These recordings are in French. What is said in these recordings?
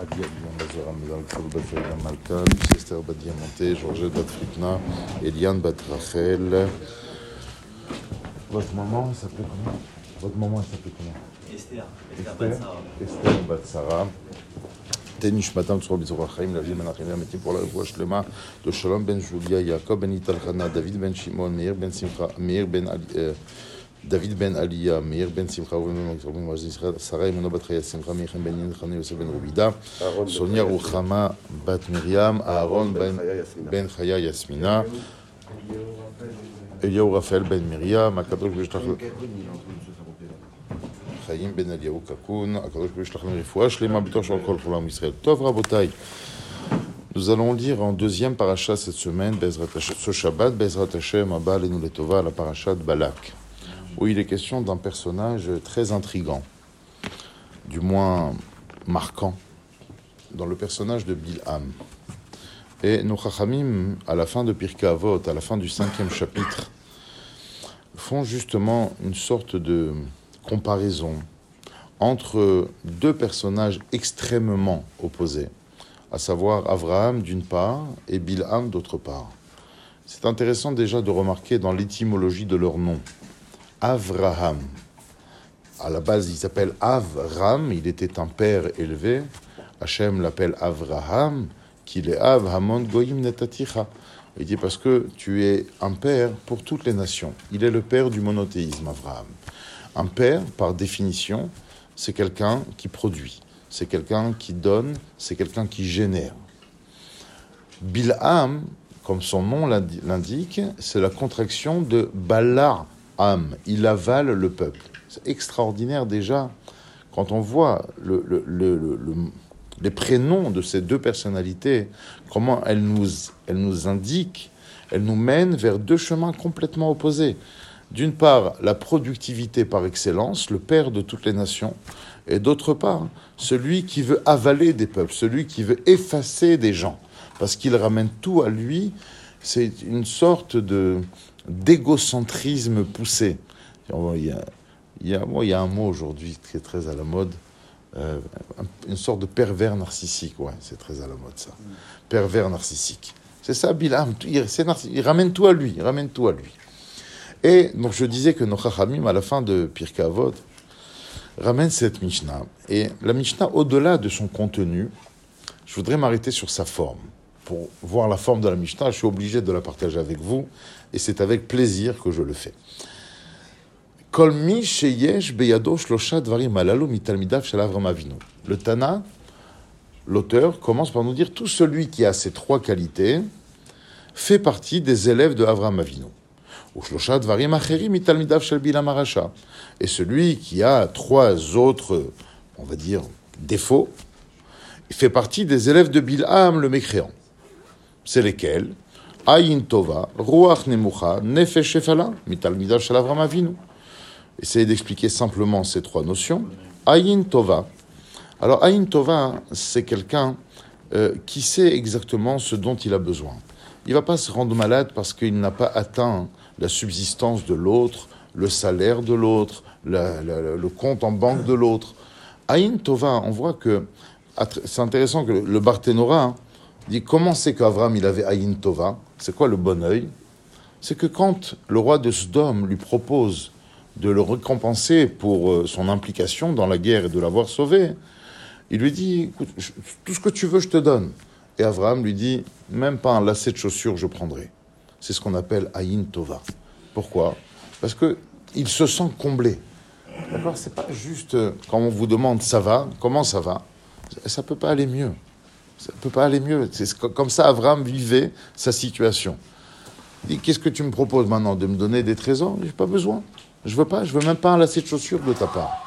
Adia Mazara Madame Bat Malcolm, Sister Bat Diamanté, Georgette Batfritna, Eliane Bat Rachel. Votre maman, elle s'appelait comment? Votre maman, s'appelait comment? Esther. Esther Batsara. Esther Batsara. Tenishmatam Tzur Bizurachim, la vie Menachim, Améti pour la voix Shlema, de Shalom ben Julia, Jacob ben Italchana, David ben Shimon, Meir ben Simcha, Meir ben Ali. Euh, דוד בן עליה, מאיר בן שמחה, ראובן בן מגזר בן מועז ישראל, שרה אמנו בת חיי שמחה, מיכם בן ין חנה, יוסף בן רובידה, סוניה רוחמה בת מרים, אהרון בן- בן חיה יסמינה, אליהו רפאל בן מרים, הקדוש ברוך הוא ישלח חיים בן אליהו קקון, הקדוש ברוך הוא ישלח לנו רפואה שלמה בתוך של כל חולם ישראל. טוב רבותיי, nous allons lire en deuxième paracha cette semaine, Bezrat Hashem- ce Shabbat, Bezrat Hashem, Abba Alenu Letova, la paracha de Balak, où il est question d'un personnage très intrigant, du moins marquant, dans le personnage de Bilham. Et nos Chachamim, à la fin de Pirkei Avot, à la fin du cinquième chapitre, font justement une sorte de comparaison entre deux personnages extrêmement opposés, à savoir Abraham d'une part et Bilham d'autre part. C'est intéressant déjà de remarquer dans l'étymologie de leur nom. Avraham. À la base, il s'appelle Avram, il était un père élevé. Hachem l'appelle Avraham, qu'il est Av Hamon Goyim Netaticha. Il dit parce que tu es un père pour toutes les nations. Il est le père du monothéisme, Avraham. Un père, par définition, c'est quelqu'un qui produit, c'est quelqu'un qui donne, c'est quelqu'un qui génère. Bilham, comme son nom l'indi- l'indique, c'est la contraction de Il avale le peuple. C'est extraordinaire déjà quand on voit le- le- le- le- le- les prénoms de ces deux personnalités, comment elles nous, elles nous indiquent, elles nous mènent vers deux chemins complètement opposés. D'une part, la productivité par excellence, le père de toutes les nations, et d'autre part, celui qui veut avaler des peuples, celui qui veut effacer des gens, parce qu'il ramène tout à lui, c'est une sorte de d'égocentrisme poussé. Il y a, il y a, un mot aujourd'hui qui est très à la mode, euh, un- une sorte de pervers narcissique, ouais, c'est très à la mode ça. Pervers narcissique. C'est ça, Bilam, il, c'est narci- il ramène tout à lui, il ramène tout à lui. Et donc je disais que nos Chachamim, à la fin de Pirkei Avot, ramène cette Mishnah. Et la Mishnah, au-delà de son contenu, je voudrais m'arrêter sur sa forme. Pour voir la forme de la Mishnah, je suis obligé de la partager avec vous, et c'est avec plaisir que je le fais. Le Tana, l'auteur, commence par nous dire tout celui qui a ces trois qualités fait partie des élèves de Avram Avinu. Et celui qui a trois autres, on va dire, défauts, fait partie des élèves de Bilham, le mécréant. C'est lesquels Ayin Tova, Ruach Nemucha, Nefesh Shefala, Mitalmidav Shel Avram Avinu. Essayez d'expliquer simplement ces trois notions. Ayin Tova. Alors, Ayin Tova, c'est quelqu'un euh, qui sait exactement ce dont il a besoin. Il ne va pas se rendre malade parce qu'il n'a pas atteint la subsistance de l'autre, le salaire de l'autre, la- la- le compte en banque de l'autre. Ayin Tova, on voit que c'est intéressant que le, le Barthénora hein, dit comment c'est qu'Avram il avait Ayin Tova? C'est quoi le bon œil? C'est que quand le roi de Sodome lui propose de le récompenser pour euh, son implication dans la guerre et de l'avoir sauvé, il lui dit Écoute, tout ce que tu veux, je te donne. Et Abraham lui dit même pas un lacet de chaussures, je prendrai. C'est ce qu'on appelle Ayin Tova. Pourquoi? Parce que il se sent comblé. D'accord C'est pas juste euh, quand on vous demande ça va, comment ça va? Ça- Ça peut pas aller mieux. Ça peut pas aller mieux. C'est co- comme ça Abraham vivait sa situation. Il dit Qu'est-ce que tu me proposes maintenant De me donner des trésors? J'ai pas besoin. Je veux pas. Je veux même pas un lacet de chaussures de ta part.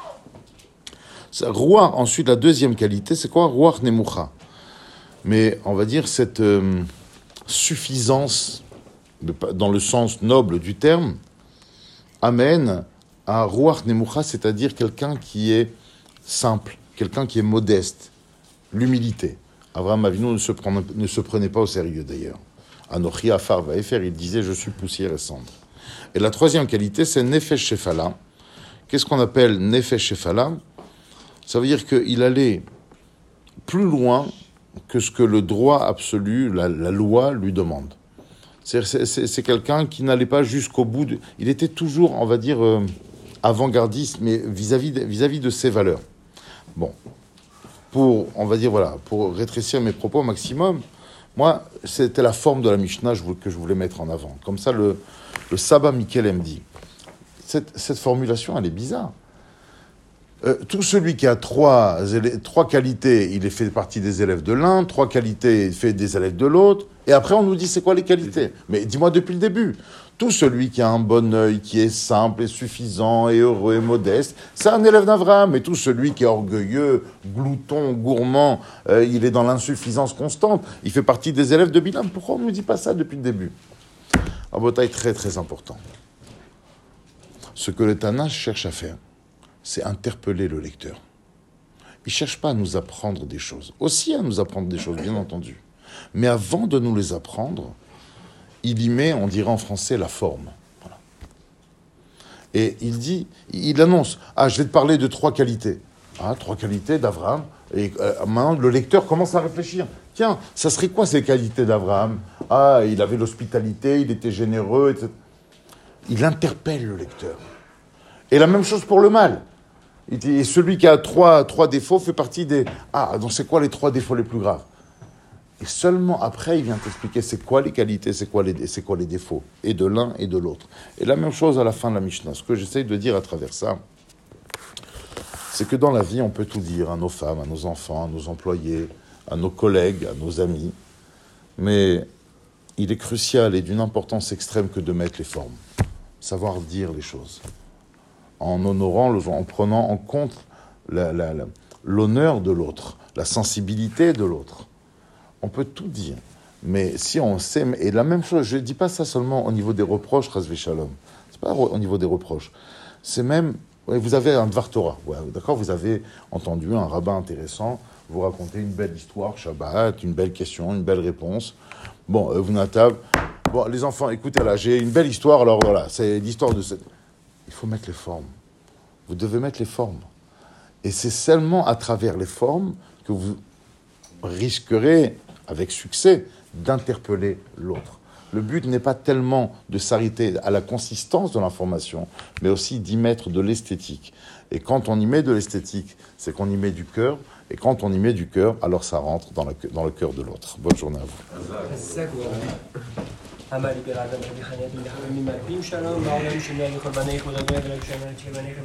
Roi, ensuite, la deuxième qualité, c'est quoi? Roi Nemucha. Mais on va dire cette euh, suffisance, dans le sens noble du terme, amène à Ruach Nemucha, c'est-à-dire quelqu'un qui est simple, quelqu'un qui est modeste, l'humilité. Abraham Avinu ne se, prenait, pas au sérieux d'ailleurs. Anochi Afar Vaefer, il disait Je suis poussière et cendre. Et la troisième qualité, c'est Nefesh Shefala. Qu'est-ce qu'on appelle Nefesh Shefala? Ça veut dire qu'il allait plus loin que ce que le droit absolu, la, loi lui demande. C'est- quelqu'un qui n'allait pas jusqu'au bout. Il était toujours, on va dire, euh, avant-gardiste, mais vis-à-vis de, vis-à-vis de ses valeurs. Bon, pour, on va dire, voilà, pour rétrécir mes propos au maximum, moi, c'était la forme de la Mishnah que je voulais mettre en avant. Comme ça, le, le Saba Mikel me dit. Cette, cette formulation, elle est bizarre. Euh, tout celui qui a trois, qualités, il est fait partie des élèves de l'un, trois qualités, il fait des élèves de l'autre, et après on nous dit c'est quoi les qualités. Mais dis-moi depuis le début. Tout celui qui a un bon œil, qui est simple et suffisant et heureux et modeste, c'est un élève d'Abraham. Et tout celui qui est orgueilleux, glouton, gourmand, euh, il est dans l'insuffisance constante, il fait partie des élèves de Bilam. Pourquoi on ne nous dit pas ça depuis le début? Un bataille très très important. Ce que le cherche à faire, c'est interpeller le lecteur. Il ne cherche pas à nous apprendre des choses, aussi à nous apprendre des choses, bien entendu. Mais avant de nous les apprendre, il y met, on dirait en français, la forme. Voilà. Et il dit, il annonce, ah, je vais te parler de trois qualités. Ah, trois qualités d'Abraham. Et euh, maintenant, le lecteur commence à réfléchir. Tiens, ça serait quoi ces qualités d'Abraham? Ah, il avait l'hospitalité, il était généreux, etc. Il interpelle le lecteur. Et la même chose pour le mal. Et celui qui a trois, trois défauts fait partie des... Ah, donc c'est quoi les trois défauts les plus graves? Et seulement après, il vient t'expliquer c'est quoi les qualités, c'est quoi les, c'est quoi les défauts, et de l'un et de l'autre. Et la même chose à la fin de la Mishnah. Ce que j'essaye de dire à travers ça, c'est que dans la vie, on peut tout dire à nos femmes, à nos enfants, à nos employés, à nos collègues, à nos amis. Mais il est crucial et d'une importance extrême que de mettre les formes. Savoir dire les choses en honorant, en prenant en compte l'honneur de l'autre, la sensibilité de l'autre. On peut tout dire, mais si on sait, et la même chose, je ne dis pas ça seulement au niveau des reproches, Razvé Shalom, c'est pas au niveau des reproches, c'est même, vous avez un Dvar Torah, d'accord, vous avez entendu un rabbin intéressant vous raconter une belle histoire, Shabbat, une belle question, une belle réponse. Bon, euh, vous n'attendez, bon, les enfants, écoutez là, j'ai une belle histoire, alors voilà, c'est l'histoire de cette... Il faut mettre les formes. Vous devez mettre les formes. Et c'est seulement à travers les formes que vous risquerez, avec succès, d'interpeller l'autre. Le but n'est pas tellement de s'arrêter à la consistance de l'information, mais aussi d'y mettre de l'esthétique. Et quand on y met de l'esthétique, c'est qu'on y met du cœur. Et quand on y met du cœur, alors ça rentre dans, le cœur de l'autre. Bonne journée à vous. عملی برادران قدم آبی خانه دین همه بیم شرم و میشه شنگه خود و خدا دو ادراک شرم که و